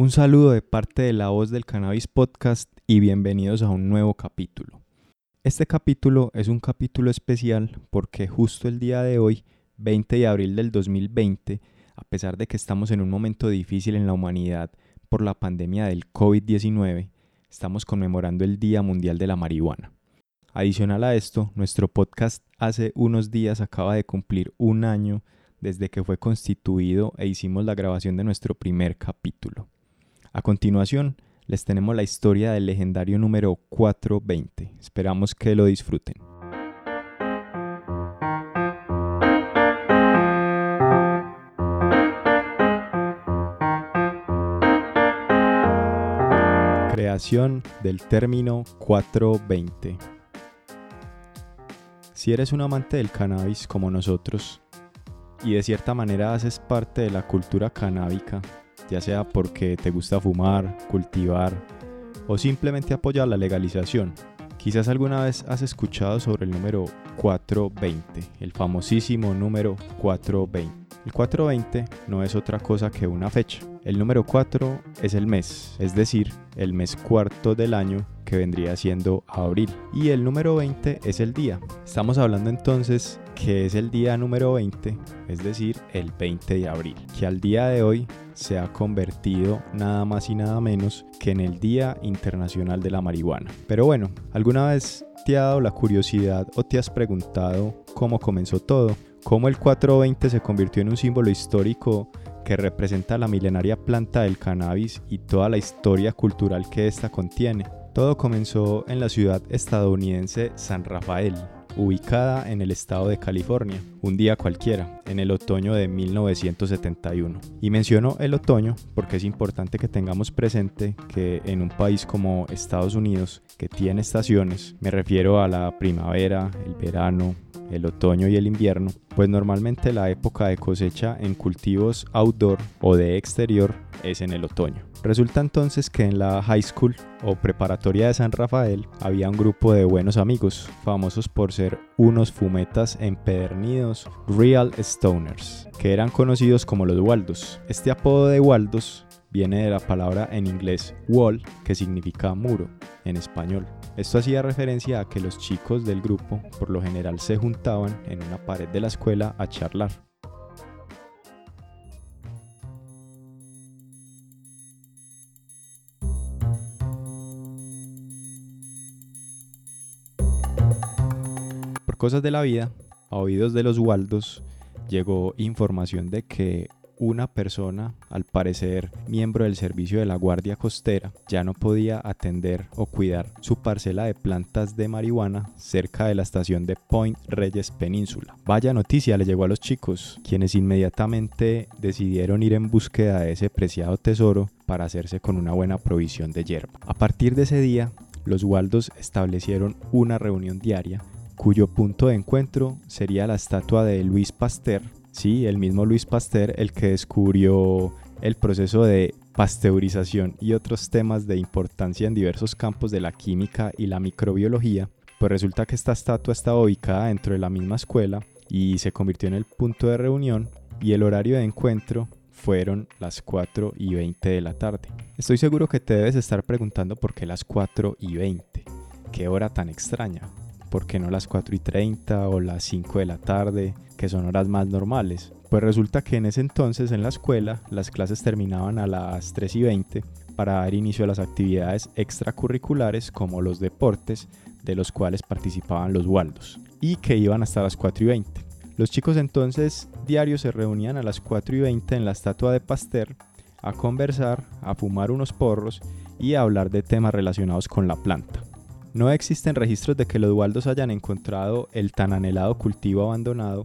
Un saludo de parte de la voz del Cannabis Podcast y bienvenidos a un nuevo capítulo. Este capítulo es un capítulo especial porque justo el día de hoy, 20 de abril del 2020, a pesar de que estamos en un momento difícil en la humanidad por la pandemia del COVID-19, estamos conmemorando el Día Mundial de la Marihuana. Adicional a esto, nuestro podcast hace unos días acaba de cumplir un año desde que fue constituido e hicimos la grabación de nuestro primer capítulo. A continuación, les tenemos la historia del legendario número 420. Esperamos que lo disfruten. Creación del término 420. Si eres un amante del cannabis como nosotros y de cierta manera haces parte de la cultura canábica, ya sea porque te gusta fumar, cultivar o simplemente apoyar la legalización. Quizás alguna vez has escuchado sobre el número 420, el famosísimo número 420. El 420 no es otra cosa que una fecha. El número 4 es el mes, es decir, el mes cuarto del año que vendría siendo abril. Y el número 20 es el día. Estamos hablando entonces que es el día número 20, es decir, el 20 de abril, que al día de hoy se ha convertido nada más y nada menos que en el Día Internacional de la Marihuana. Pero bueno, ¿alguna vez te ha dado la curiosidad o te has preguntado cómo comenzó todo? ¿Cómo el 420 se convirtió en un símbolo histórico que representa la milenaria planta del cannabis y toda la historia cultural que ésta contiene? Todo comenzó en la ciudad estadounidense San Rafael, ubicada en el estado de California, un día cualquiera, en el otoño de 1971. Y menciono el otoño porque es importante que tengamos presente que en un país como Estados Unidos, que tiene estaciones, me refiero a la primavera, el verano, el otoño y el invierno, pues normalmente la época de cosecha en cultivos outdoor o de exterior es en el otoño. Resulta entonces que en la high school o preparatoria de San Rafael había un grupo de buenos amigos, famosos por ser unos fumetas empedernidos, real stoners, que eran conocidos como los Waldos. Este apodo de Waldos viene de la palabra en inglés wall, que significa muro en español. Esto hacía referencia a que los chicos del grupo por lo general se juntaban en una pared de la escuela a charlar. Cosas de la vida, a oídos de los Waldos, llegó información de que una persona, al parecer miembro del servicio de la Guardia Costera, ya no podía atender o cuidar su parcela de plantas de marihuana cerca de la estación de Point Reyes Península. Vaya noticia le llegó a los chicos, quienes inmediatamente decidieron ir en búsqueda de ese preciado tesoro para hacerse con una buena provisión de hierba. A partir de ese día, los Waldos establecieron una reunión diaria cuyo punto de encuentro sería la estatua de Luis Pasteur, sí, el mismo Luis Pasteur, el que descubrió el proceso de pasteurización y otros temas de importancia en diversos campos de la química y la microbiología, pues resulta que esta estatua estaba ubicada dentro de la misma escuela y se convirtió en el punto de reunión y el horario de encuentro fueron las 4 y 20 de la tarde. Estoy seguro que te debes estar preguntando por qué las 4 y 20. Qué hora tan extraña. ¿Por qué no las 4 y 30 o las 5 de la tarde, que son horas más normales? Pues resulta que en ese entonces en la escuela las clases terminaban a las 3 y 20 para dar inicio a las actividades extracurriculares como los deportes de los cuales participaban los Waldos y que iban hasta las 4 y 20. Los chicos entonces diarios se reunían a las 4 y 20 en la estatua de Pasteur a conversar, a fumar unos porros y a hablar de temas relacionados con la planta. No existen registros de que los Waldos hayan encontrado el tan anhelado cultivo abandonado.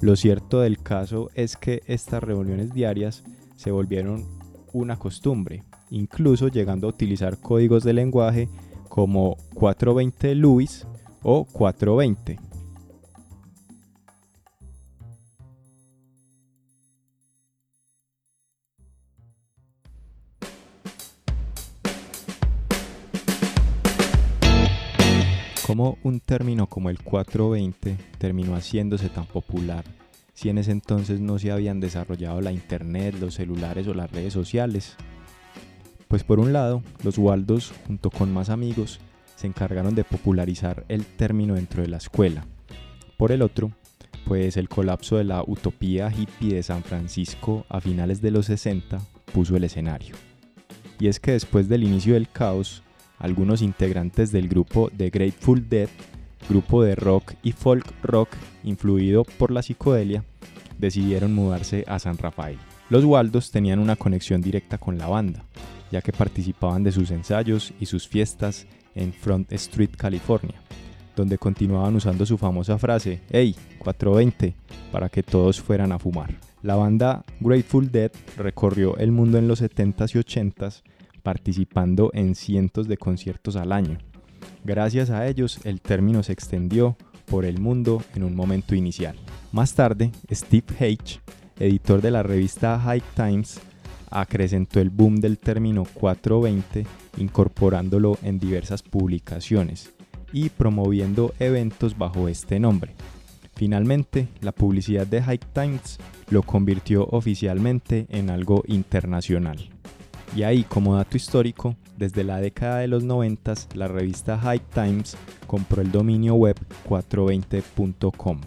Lo cierto del caso es que estas reuniones diarias se volvieron una costumbre, incluso llegando a utilizar códigos de lenguaje como 420 Luis o 420 ¿Cómo un término como el 420 terminó haciéndose tan popular si en ese entonces no se habían desarrollado la internet, los celulares o las redes sociales? Pues por un lado, los Waldos, junto con más amigos, se encargaron de popularizar el término dentro de la escuela. Por el otro, pues el colapso de la utopía hippie de San Francisco a finales de los 60 puso el escenario. Y es que después del inicio del caos, algunos integrantes del grupo The Grateful Dead, grupo de rock y folk rock influido por la psicodelia, decidieron mudarse a San Rafael. Los Waldos tenían una conexión directa con la banda, ya que participaban de sus ensayos y sus fiestas en Front Street, California, donde continuaban usando su famosa frase, hey, 420, para que todos fueran a fumar. La banda Grateful Dead recorrió el mundo en los 70s y 80s, participando en cientos de conciertos al año. Gracias a ellos, el término se extendió por el mundo en un momento inicial. Más tarde, Steve H., editor de la revista High Times, acrecentó el boom del término 420 incorporándolo en diversas publicaciones y promoviendo eventos bajo este nombre. Finalmente, la publicidad de High Times lo convirtió oficialmente en algo internacional. Y ahí, como dato histórico, desde la década de los 90, la revista High Times compró el dominio web 420.com.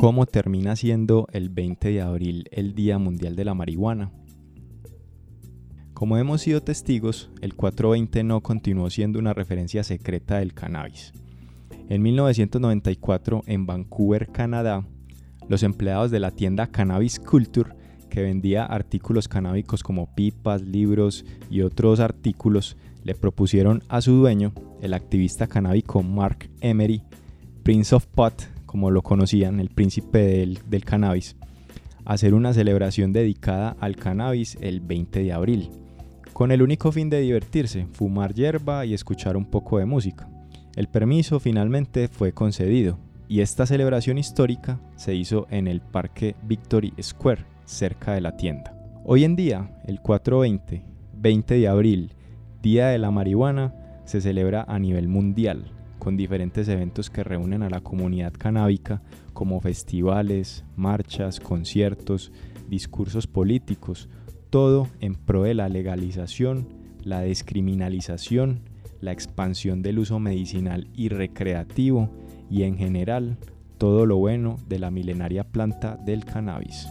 ¿Cómo termina siendo el 20 de abril el Día Mundial de la Marihuana? Como hemos sido testigos, el 420 no continuó siendo una referencia secreta del cannabis. En 1994, en Vancouver, Canadá, los empleados de la tienda Cannabis Culture, que vendía artículos canábicos como pipas, libros y otros artículos, le propusieron a su dueño, el activista canábico Mark Emery, Prince of Pot, como lo conocían, el príncipe del, cannabis, hacer una celebración dedicada al cannabis el 20 de abril, con el único fin de divertirse, fumar hierba y escuchar un poco de música. El permiso finalmente fue concedido y esta celebración histórica se hizo en el Parque Victory Square, cerca de la tienda. Hoy en día, el 420, 20 de abril, Día de la Marihuana, se celebra a nivel mundial con diferentes eventos que reúnen a la comunidad canábica como festivales, marchas, conciertos, discursos políticos, todo en pro de la legalización, la descriminalización, la expansión del uso medicinal y recreativo y en general todo lo bueno de la milenaria planta del cannabis.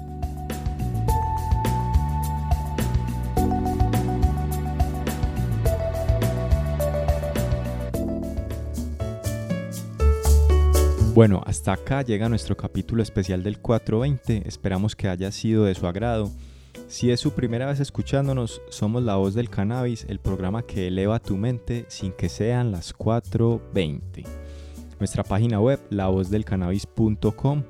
Bueno, hasta acá llega nuestro capítulo especial del 420. Esperamos que haya sido de su agrado. Si es su primera vez escuchándonos, somos La Voz del Cannabis, el programa que eleva tu mente sin que sean las 4.20. Nuestra página web, lavozdelcannabis.com.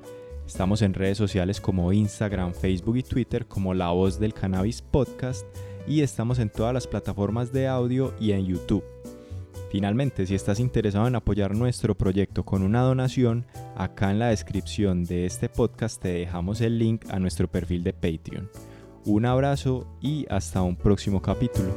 Estamos en redes sociales como Instagram, Facebook y Twitter como La Voz del Cannabis Podcast y estamos en todas las plataformas de audio y en YouTube. Finalmente, si estás interesado en apoyar nuestro proyecto con una donación, acá en la descripción de este podcast te dejamos el link a nuestro perfil de Patreon. Un abrazo y hasta un próximo capítulo.